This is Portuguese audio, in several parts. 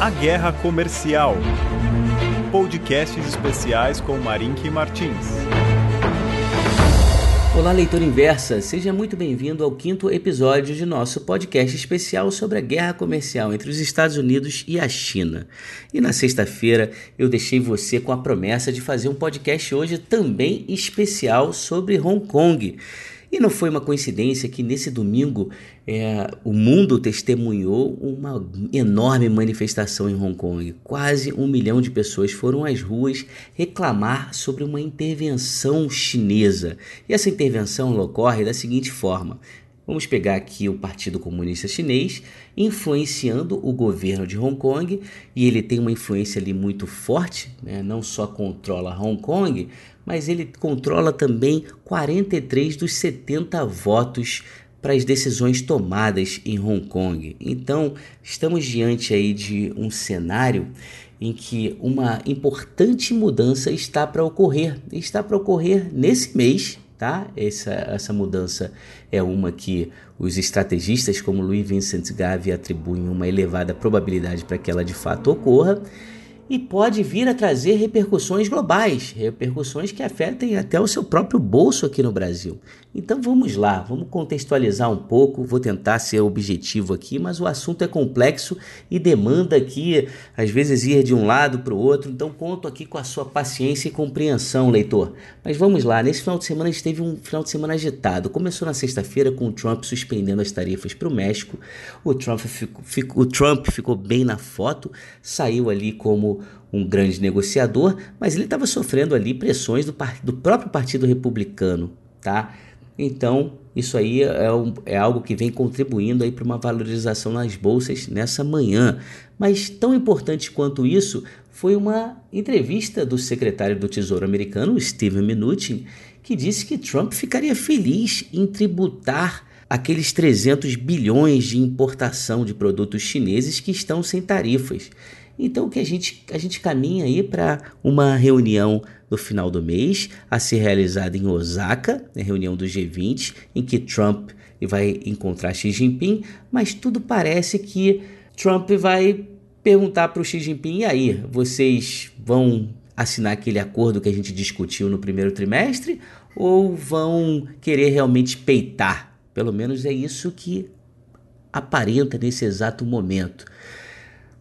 A Guerra Comercial. Podcasts especiais com Marink Martins. Olá, leitor inversa, seja muito bem-vindo ao quinto episódio de nosso podcast especial sobre a guerra comercial entre os Estados Unidos e a China. E na sexta-feira eu deixei você com a promessa de fazer um podcast hoje também especial sobre Hong Kong. E não foi uma coincidência que nesse domingo é, o mundo testemunhou uma enorme manifestação em Hong Kong. Quase um milhão de pessoas foram às ruas reclamar sobre uma intervenção chinesa. E essa intervenção ocorre da seguinte forma: Vamos pegar aqui o Partido Comunista Chinês influenciando o governo de Hong Kong e ele tem uma influência ali muito forte, né? não só controla Hong Kong, mas ele controla também 43 dos 70 votos para as decisões tomadas em Hong Kong. Então, estamos diante aí de um cenário em que uma importante mudança está para ocorrer. Está para ocorrer nesse mês, tá? Essa, essa mudança é uma que os estrategistas como Louis Vincent Gavi atribuem uma elevada probabilidade para que ela de fato ocorra e pode vir a trazer repercussões globais, repercussões que afetem até o seu próprio bolso aqui no Brasil. Então vamos lá, vamos contextualizar um pouco, vou tentar ser objetivo aqui, mas o assunto é complexo e demanda aqui, às vezes, ir de um lado para o outro, então conto aqui com a sua paciência e compreensão, leitor. Mas vamos lá, nesse final de semana a gente teve um final de semana agitado. Começou na sexta-feira com o Trump suspendendo as tarifas para o México, o Trump, ficou, o Trump ficou bem na foto, saiu ali como um grande negociador, mas ele estava sofrendo ali pressões do, do, próprio Partido Republicano, tá? Então, isso aí é, um, é algo que vem contribuindo aí para uma valorização nas bolsas nessa manhã. Mas tão importante quanto isso foi uma entrevista do secretário do Tesouro americano, Steven Mnuchin, que disse que Trump ficaria feliz em tributar aqueles 300 bilhões de importação de produtos chineses que estão sem tarifas. Então que a gente, a gente caminha aí para uma reunião no final do mês a ser realizada em Osaka, a reunião do G20, em que Trump vai encontrar Xi Jinping, mas tudo parece que Trump vai perguntar para o Xi Jinping: e aí, vocês vão assinar aquele acordo que a gente discutiu no primeiro trimestre ou vão querer realmente peitar? Pelo menos é isso que aparenta nesse exato momento.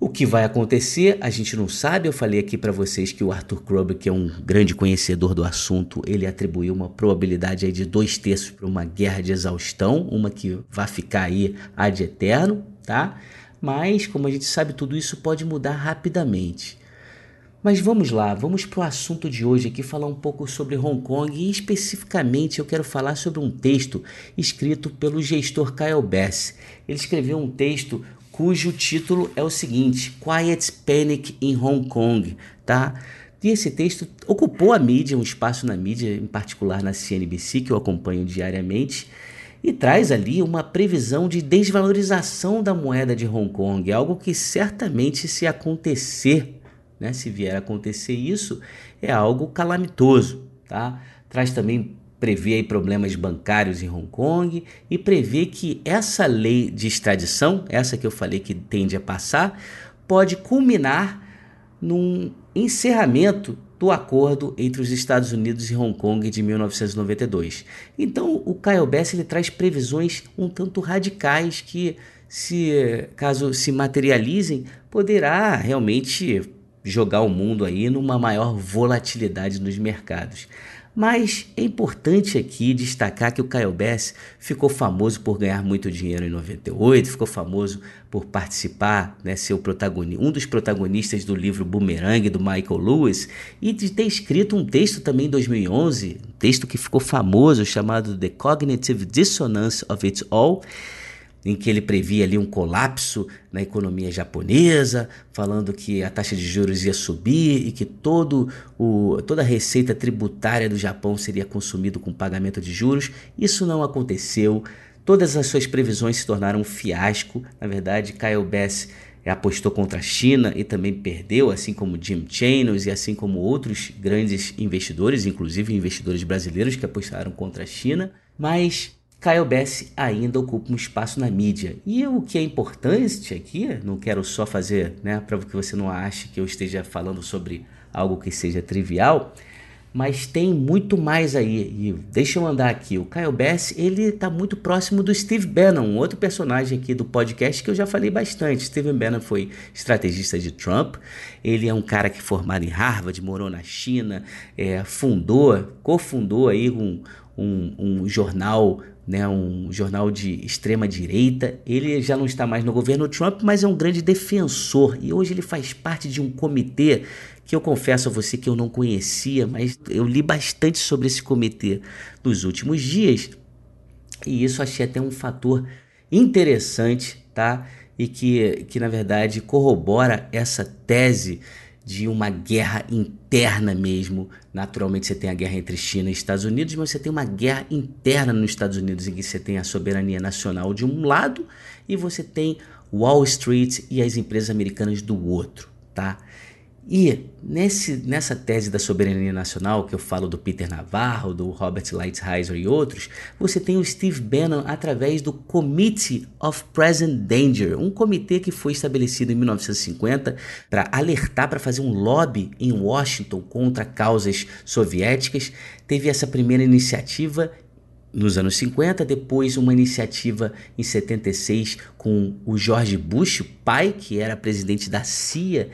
O que vai acontecer, a gente não sabe. Eu falei aqui para vocês que o Arthur Krober, que é um grande conhecedor do assunto, ele atribuiu uma probabilidade aí de dois terços para uma guerra de exaustão, uma que vai ficar aí ad eterno, tá? Mas, como a gente sabe, tudo isso pode mudar rapidamente. Mas vamos lá, vamos para o assunto de hoje aqui, falar um pouco sobre Hong Kong e especificamente eu quero falar sobre um texto escrito pelo gestor Kyle Bass. Ele escreveu um texto cujo título é o seguinte: Quiet Panic in Hong Kong, tá? E esse texto ocupou a mídia, um espaço na mídia, em particular na CNBC, que eu acompanho diariamente, e traz ali uma previsão de desvalorização da moeda de Hong Kong, algo que certamente se acontecer, né, se vier a acontecer isso, é algo calamitoso, tá? Traz também prevê problemas bancários em Hong Kong e prevê que essa lei de extradição, essa que eu falei que tende a passar, pode culminar num encerramento do acordo entre os Estados Unidos e Hong Kong de 1992. Então, o Kyle Bass ele traz previsões um tanto radicais que, se caso se materializem, poderá realmente jogar o mundo aí numa maior volatilidade nos mercados. Mas é importante aqui destacar que o Kyle Bass ficou famoso por ganhar muito dinheiro em 98, ficou famoso por participar, né, ser um dos protagonistas do livro Boomerang do Michael Lewis e de ter escrito um texto também em 2011, um texto que ficou famoso chamado The Cognitive Dissonance of It All em que ele previa ali um colapso na economia japonesa, falando que a taxa de juros ia subir e que todo o, toda a receita tributária do Japão seria consumido com pagamento de juros. Isso não aconteceu. Todas as suas previsões se tornaram um fiasco. Na verdade, Kyle Bass apostou contra a China e também perdeu, assim como Jim Chanos e assim como outros grandes investidores, inclusive investidores brasileiros que apostaram contra a China. Mas Kyle Bass ainda ocupa um espaço na mídia. E o que é importante aqui, não quero só fazer, né, para que você não ache que eu esteja falando sobre algo que seja trivial, mas tem muito mais aí. E deixa eu andar aqui. O Kyle Bass, ele está muito próximo do Steve Bannon, outro personagem aqui do podcast que eu já falei bastante. Steve Bannon foi estrategista de Trump. Ele é um cara que formado em Harvard, morou na China, é, fundou, cofundou aí um, um, um jornal né, um jornal de extrema direita. Ele já não está mais no governo Trump, mas é um grande defensor e hoje ele faz parte de um comitê que eu confesso a você que eu não conhecia, mas eu li bastante sobre esse comitê nos últimos dias e isso achei até um fator interessante, tá? E que, que na verdade corrobora essa tese de uma guerra interna mesmo. Naturalmente você tem a guerra entre China e Estados Unidos, mas você tem uma guerra interna nos Estados Unidos em que você tem a soberania nacional de um lado e você tem Wall Street e as empresas americanas do outro, tá? E nesse, nessa tese da soberania nacional, que eu falo do Peter Navarro, do Robert Lighthizer e outros, você tem o Steve Bannon através do Committee of Present Danger, um comitê que foi estabelecido em 1950 para alertar, para fazer um lobby em Washington contra causas soviéticas. Teve essa primeira iniciativa nos anos 50, depois uma iniciativa em 76 com o George Bush, o pai, que era presidente da CIA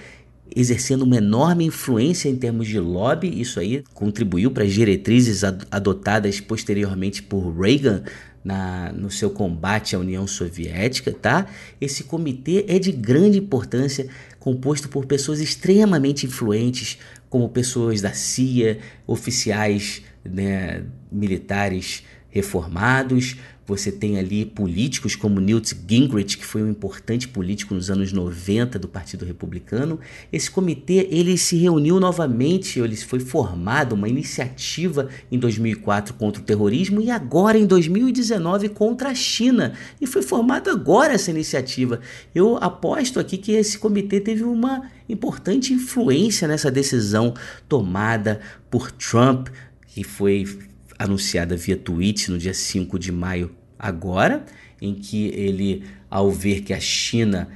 exercendo uma enorme influência em termos de lobby. Isso aí contribuiu para as diretrizes adotadas posteriormente por Reagan na, no seu combate à União Soviética, tá? Esse comitê é de grande importância, composto por pessoas extremamente influentes, como pessoas da CIA, oficiais né, militares reformados, você tem ali políticos como Newt Gingrich, que foi um importante político nos anos 90 do Partido Republicano. Esse comitê ele se reuniu novamente, ele foi formado uma iniciativa em 2004 contra o terrorismo e agora em 2019 contra a China. E foi formada agora essa iniciativa. Eu aposto aqui que esse comitê teve uma importante influência nessa decisão tomada por Trump, que foi anunciada via tweet no dia 5 de maio agora, em que ele, ao ver que a China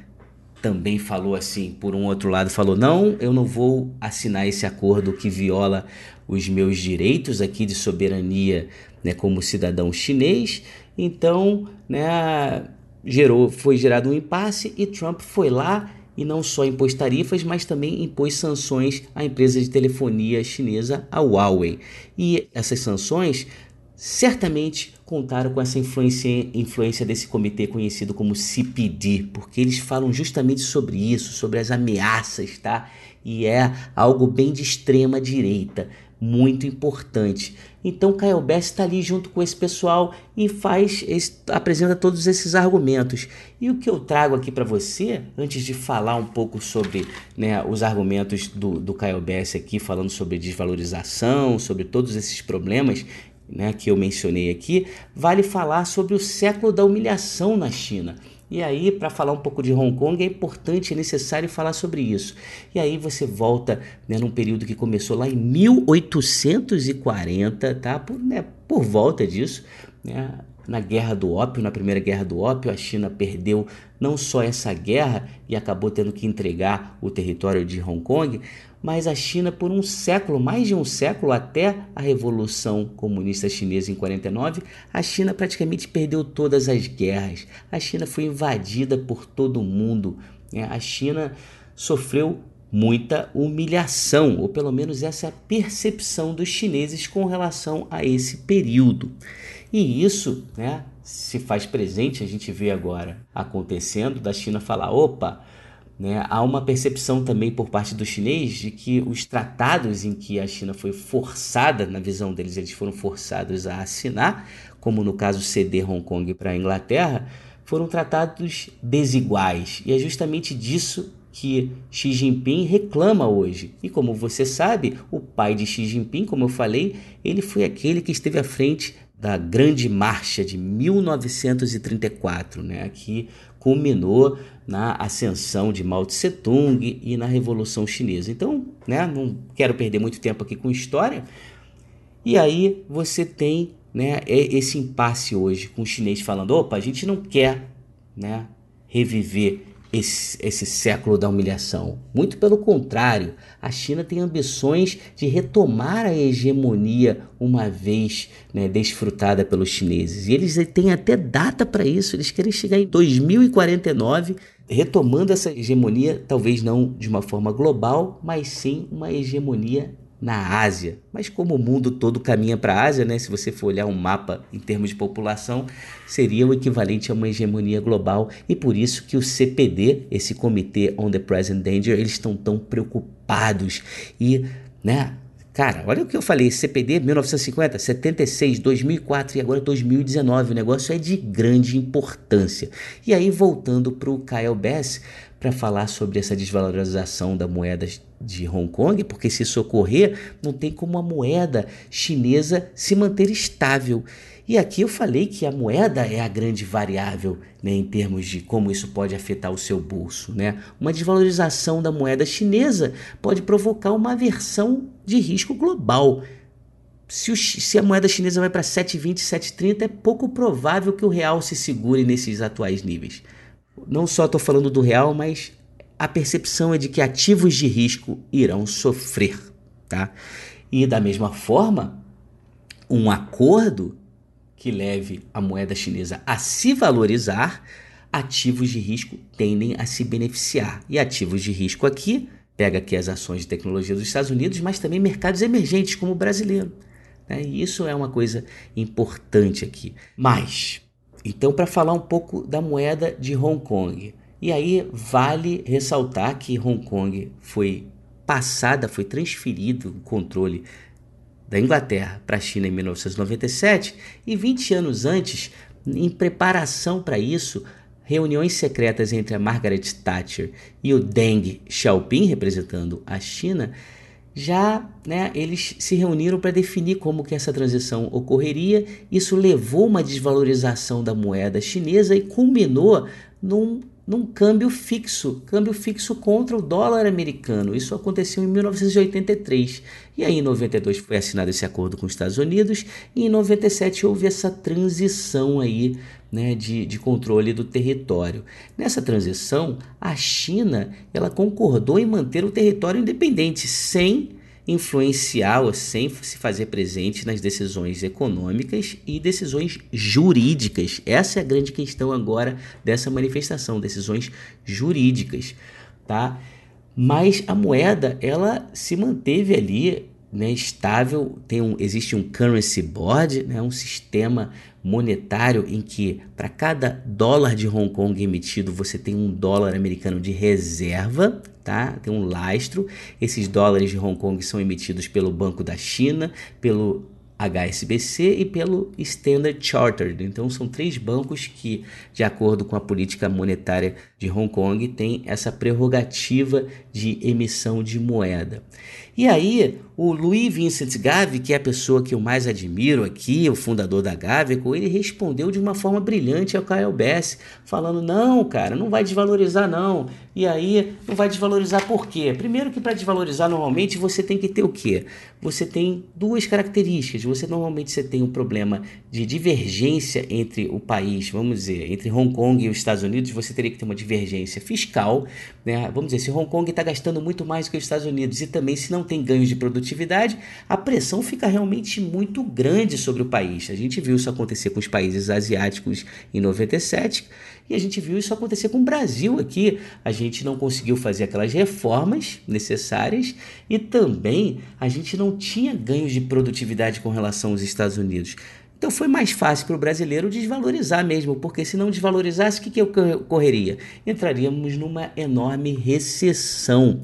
também falou assim, por um outro lado, falou: não, eu não vou assinar esse acordo que viola os meus direitos aqui de soberania né, como cidadão chinês. Então, né, gerou, foi gerado um impasse e Trump foi lá e não só impôs tarifas, mas também impôs sanções à empresa de telefonia chinesa, a Huawei. E essas sanções certamente contaram com essa influência, influência desse comitê conhecido como CPD, porque eles falam justamente sobre isso, sobre as ameaças, tá? E é algo bem de extrema direita muito importante. Então Kyle Bass está ali junto com esse pessoal e faz, apresenta todos esses argumentos. E o que eu trago aqui para você, antes de falar um pouco sobre né, os argumentos do, do Kyle Bass aqui, falando sobre desvalorização, sobre todos esses problemas né, que eu mencionei aqui, vale falar sobre o século da humilhação na China. E aí, para falar um pouco de Hong Kong, é importante, é necessário falar sobre isso. E aí você volta né, num período que começou lá em 1840, tá? Por, né, por volta disso, né? Na Guerra do Ópio, na Primeira Guerra do Ópio, a China perdeu não só essa guerra e acabou tendo que entregar o território de Hong Kong, mas a China por um século, mais de um século até a Revolução Comunista Chinesa em 49, a China praticamente perdeu todas as guerras. A China foi invadida por todo mundo. Né? A China sofreu muita humilhação, ou pelo menos essa é a percepção dos chineses com relação a esse período. E isso né, se faz presente, a gente vê agora acontecendo, da China falar: opa, né, há uma percepção também por parte do chinês de que os tratados em que a China foi forçada, na visão deles, eles foram forçados a assinar, como no caso ceder Hong Kong para a Inglaterra, foram tratados desiguais. E é justamente disso que Xi Jinping reclama hoje. E como você sabe, o pai de Xi Jinping, como eu falei, ele foi aquele que esteve à frente da Grande Marcha de 1934, né, que culminou na ascensão de Mao Tse Tung e na Revolução Chinesa. Então, né, não quero perder muito tempo aqui com história. E aí você tem né, esse impasse hoje com o chinês falando: opa, a gente não quer né, reviver esse, esse século da humilhação. Muito pelo contrário, a China tem ambições de retomar a hegemonia uma vez né, desfrutada pelos chineses. E eles têm até data para isso, eles querem chegar em 2049 retomando essa hegemonia, talvez não de uma forma global, mas sim uma hegemonia na Ásia. Mas como o mundo todo caminha para a Ásia, né, se você for olhar um mapa em termos de população, seria o equivalente a uma hegemonia global e por isso que o CPD, esse Comitê on the Present Danger, eles estão tão preocupados e, né, Cara, olha o que eu falei, CPD 1950, 76, 2004 e agora 2019. O negócio é de grande importância. E aí, voltando para o Kyle Bass, para falar sobre essa desvalorização da moeda de Hong Kong, porque se isso ocorrer, não tem como a moeda chinesa se manter estável. E aqui eu falei que a moeda é a grande variável né, em termos de como isso pode afetar o seu bolso. Né? Uma desvalorização da moeda chinesa pode provocar uma aversão de risco global. Se, o, se a moeda chinesa vai para 7,20, 7,30, é pouco provável que o real se segure nesses atuais níveis. Não só estou falando do real, mas a percepção é de que ativos de risco irão sofrer. Tá? E da mesma forma, um acordo que leve a moeda chinesa a se valorizar, ativos de risco tendem a se beneficiar. E ativos de risco aqui, pega aqui as ações de tecnologia dos Estados Unidos, mas também mercados emergentes como o brasileiro. Né? E isso é uma coisa importante aqui. Mas, então, para falar um pouco da moeda de Hong Kong. E aí vale ressaltar que Hong Kong foi passada, foi transferido o controle da Inglaterra para a China em 1997 e 20 anos antes, em preparação para isso, reuniões secretas entre a Margaret Thatcher e o Deng Xiaoping, representando a China, já né, eles se reuniram para definir como que essa transição ocorreria. Isso levou uma desvalorização da moeda chinesa e culminou num num câmbio fixo, câmbio fixo contra o dólar americano. Isso aconteceu em 1983. E aí em 92 foi assinado esse acordo com os Estados Unidos e em 97 houve essa transição aí né, de, de controle do território. Nessa transição, a China ela concordou em manter o território independente sem influenciar ou sem se fazer presente nas decisões econômicas e decisões jurídicas. Essa é a grande questão agora dessa manifestação, decisões jurídicas, tá? Mas a moeda, ela se manteve ali né, estável, tem um, existe um currency board, né, um sistema monetário em que para cada dólar de Hong Kong emitido você tem um dólar americano de reserva, tá? Tem um lastro. Esses dólares de Hong Kong são emitidos pelo Banco da China, pelo HSBC e pelo Standard Chartered. Então são três bancos que, de acordo com a política monetária de Hong Kong, têm essa prerrogativa de emissão de moeda. E aí, o Louis Vincent Gave, que é a pessoa que eu mais admiro aqui, o fundador da Gaveco, ele respondeu de uma forma brilhante ao Kyle Bass, falando: "Não, cara, não vai desvalorizar não". E aí, não vai desvalorizar por quê? Primeiro que para desvalorizar normalmente você tem que ter o quê? Você tem duas características. Você normalmente você tem um problema de divergência entre o país, vamos dizer, entre Hong Kong e os Estados Unidos, você teria que ter uma divergência fiscal, né? Vamos dizer, se Hong Kong está gastando muito mais que os Estados Unidos e também se não tem ganhos de produtividade, a pressão fica realmente muito grande sobre o país. A gente viu isso acontecer com os países asiáticos em 97 e a gente viu isso acontecer com o Brasil aqui. A gente não conseguiu fazer aquelas reformas necessárias e também a gente não tinha ganhos de produtividade com relação aos Estados Unidos. Então foi mais fácil para o brasileiro desvalorizar mesmo, porque se não desvalorizasse, o que, que ocorreria? Entraríamos numa enorme recessão.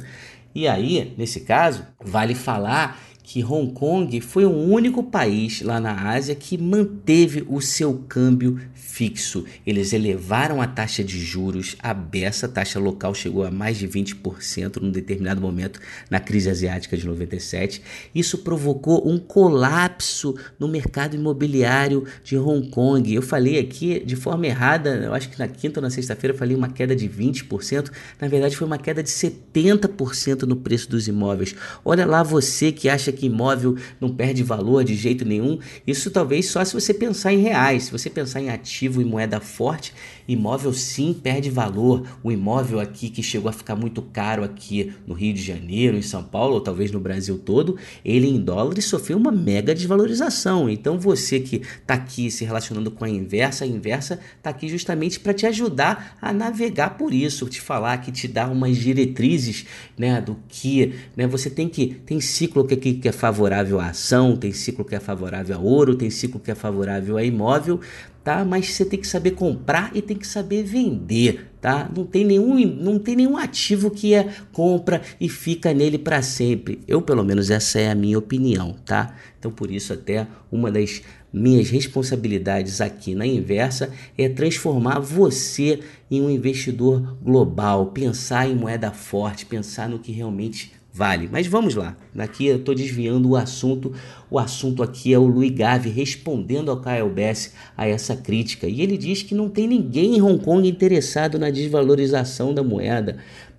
E aí, nesse caso, vale falar que Hong Kong foi o único país lá na Ásia que manteve o seu câmbio fixo. Eles elevaram a taxa de juros, a beça, a taxa local chegou a mais de 20% num determinado momento na crise asiática de 97. Isso provocou um colapso no mercado imobiliário de Hong Kong. Eu falei aqui de forma errada, eu acho que na quinta ou na sexta-feira eu falei uma queda de 20%, na verdade foi uma queda de 70% no preço dos imóveis. Olha lá você que acha que imóvel não perde valor de jeito nenhum. Isso talvez só se você pensar em reais. Se você pensar em ativo e moeda forte, imóvel sim perde valor. O imóvel aqui que chegou a ficar muito caro aqui no Rio de Janeiro, em São Paulo, ou talvez no Brasil todo, ele em dólares sofreu uma mega desvalorização. Então você que está aqui se relacionando com a inversa, a inversa está aqui justamente para te ajudar a navegar por isso, te falar que te dá umas diretrizes, né, do que, né, você tem que tem ciclo que, que é favorável à ação, tem ciclo que é favorável a ouro, tem ciclo que é favorável a imóvel, tá? Mas você tem que saber comprar e tem que saber vender, tá? Não tem nenhum, não tem nenhum ativo que é compra e fica nele para sempre. Eu, pelo menos, essa é a minha opinião, tá? Então, por isso, até uma das minhas responsabilidades aqui na inversa é transformar você em um investidor global, pensar em moeda forte, pensar no que realmente vale. Mas vamos lá. Aqui eu estou desviando o assunto. O assunto aqui é o Louis Gave respondendo ao Kyle Bass a essa crítica. E ele diz que não tem ninguém em Hong Kong interessado na desvalorização da moeda.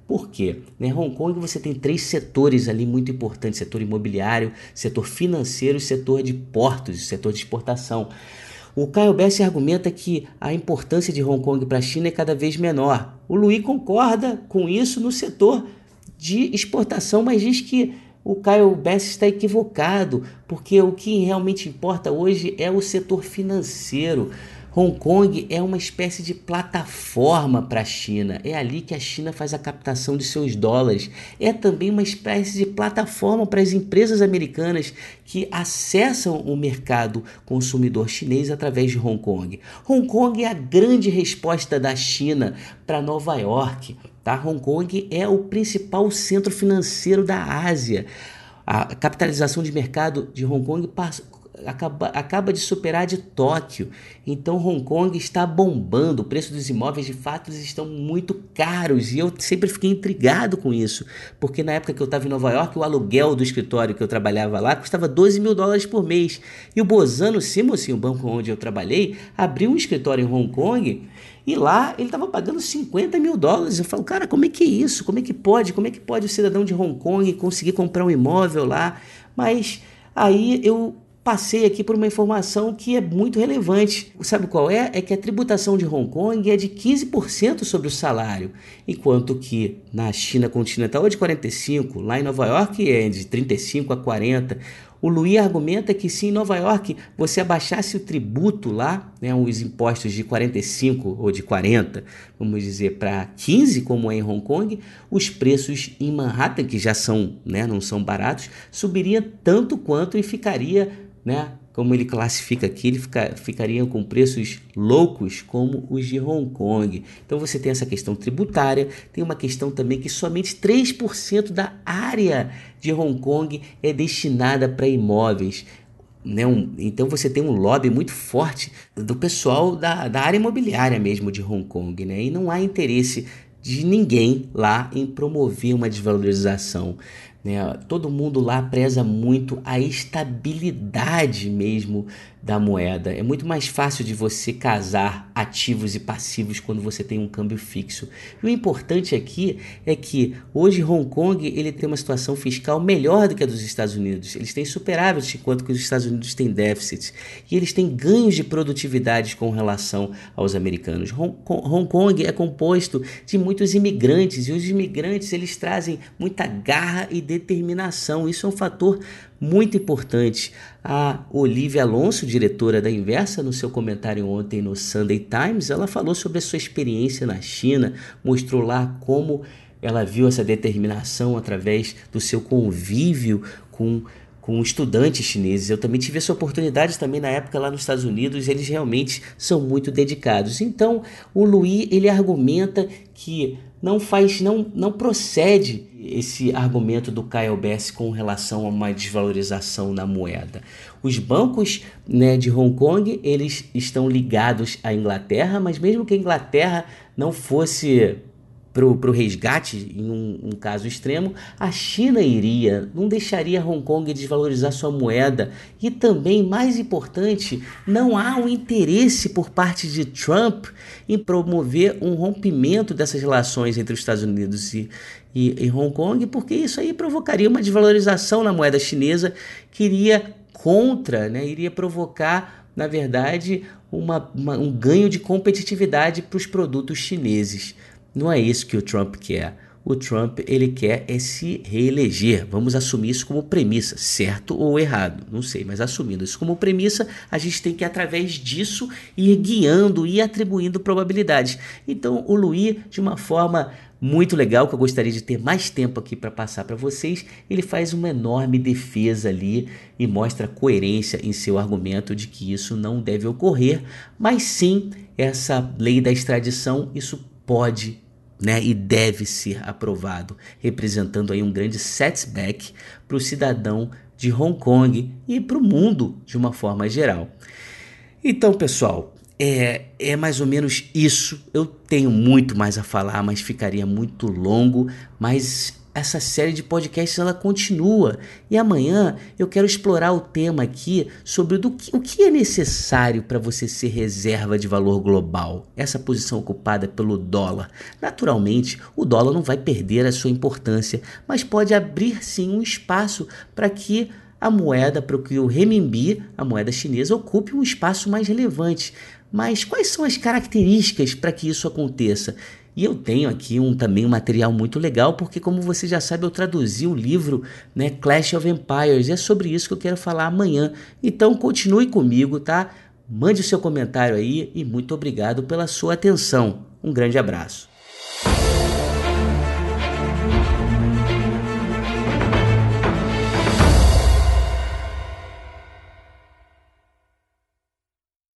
Por quê? Em Hong Kong você tem três setores ali muito importantes: setor imobiliário, setor financeiro e setor de portos, setor de exportação. O Kyle Bass argumenta que a importância de Hong Kong para a China é cada vez menor. O Louis concorda com isso no setor de exportação, mas diz que o Kyle Bass está equivocado, porque o que realmente importa hoje é o setor financeiro. Hong Kong é uma espécie de plataforma para a China. É ali que a China faz a captação de seus dólares. É também uma espécie de plataforma para as empresas americanas que acessam o mercado consumidor chinês através de Hong Kong. Hong Kong é a grande resposta da China para Nova York. Tá? Hong Kong é o principal centro financeiro da Ásia. A capitalização de mercado de Hong Kong acaba, acaba de superar de Tóquio. Então Hong Kong está bombando, o preço dos imóveis de fato estão muito caros e eu sempre fiquei intrigado com isso, porque na época que eu estava em Nova York, o aluguel do escritório que eu trabalhava lá custava 12 mil dólares por mês. E o Bozano Simonsen, o banco onde eu trabalhei, abriu um escritório em Hong Kong e lá ele estava pagando 50 mil dólares. Eu falo, cara, como é que é isso? Como é que pode? Como é que pode o cidadão de Hong Kong conseguir comprar um imóvel lá? Mas aí eu passei aqui por uma informação que é muito relevante. Sabe qual é? É que a tributação de Hong Kong é de 15% sobre o salário, enquanto que na China continental é de 45%, lá em Nova York é de 35% a 40%. O Louis argumenta que se em Nova York você abaixasse o tributo lá, né, os impostos de 45 ou de 40, vamos dizer, para 15, como é em Hong Kong, os preços em Manhattan, que já são, né, não são baratos, subiriam tanto quanto e ficaria né? Como ele classifica aqui, ele fica, ficaria com preços loucos como os de Hong Kong. Então você tem essa questão tributária, tem uma questão também que somente 3% da área de Hong Kong é destinada para imóveis. Né? Um, então você tem um lobby muito forte do pessoal da, da área imobiliária mesmo de Hong Kong, né? E não há interesse de ninguém lá em promover uma desvalorização. Né? Todo mundo lá preza muito a estabilidade mesmo da moeda. É muito mais fácil de você casar ativos e passivos quando você tem um câmbio fixo. E o importante aqui é que hoje Hong Kong ele tem uma situação fiscal melhor do que a dos Estados Unidos. Eles têm superávit enquanto que os Estados Unidos têm déficits. E eles têm ganhos de produtividade com relação aos americanos. Hong Kong é composto de muitos imigrantes e os imigrantes eles trazem muita garra e determinação. Isso é um fator muito importante. A Olivia Alonso, diretora da Inversa, no seu comentário ontem no Sunday Times, ela falou sobre a sua experiência na China, mostrou lá como ela viu essa determinação através do seu convívio com com estudantes chineses. Eu também tive essa oportunidade também na época lá nos Estados Unidos, eles realmente são muito dedicados. Então, o Louis, ele argumenta que não faz, não, não procede esse argumento do Kyle Bass com relação a uma desvalorização na moeda. Os bancos né, de Hong Kong eles estão ligados à Inglaterra, mas mesmo que a Inglaterra não fosse para o resgate, em um, um, caso extremo, a China iria, não deixaria Hong Kong desvalorizar sua moeda. E também, mais importante, não há um interesse por parte de Trump em promover um rompimento dessas relações entre os Estados Unidos e, e, e Hong Kong, porque isso aí provocaria uma desvalorização na moeda chinesa que iria contra, né, iria provocar, na verdade, uma, uma, um ganho de competitividade para os produtos chineses. Não é isso que o Trump quer. O Trump ele quer é se reeleger. Vamos assumir isso como premissa, certo ou errado, não sei, mas assumindo isso como premissa, a gente tem que através disso ir guiando e atribuindo probabilidades. Então, o Louis, de uma forma muito legal que eu gostaria de ter mais tempo aqui para passar para vocês. Ele faz uma enorme defesa ali e mostra coerência em seu argumento de que isso não deve ocorrer, mas sim essa lei da extradição, isso pode né, e deve ser aprovado, representando aí um grande setback para o cidadão de Hong Kong e para o mundo de uma forma geral. Então, pessoal, é, é mais ou menos isso. Eu tenho muito mais a falar, mas ficaria muito longo. Mas essa série de podcasts ela continua e amanhã eu quero explorar o tema aqui sobre do que, o que é necessário para você ser reserva de valor global, essa posição ocupada pelo dólar. Naturalmente, o dólar não vai perder a sua importância, mas pode abrir sim um espaço para que a moeda, para que o renminbi, a moeda chinesa, ocupe um espaço mais relevante. Mas quais são as características para que isso aconteça? E eu tenho aqui um, também um material muito legal, porque como você já sabe, eu traduzi o livro né, Clash of Empires, e é sobre isso que eu quero falar amanhã. Então continue comigo, tá? Mande o seu comentário aí e muito obrigado pela sua atenção. Um grande abraço.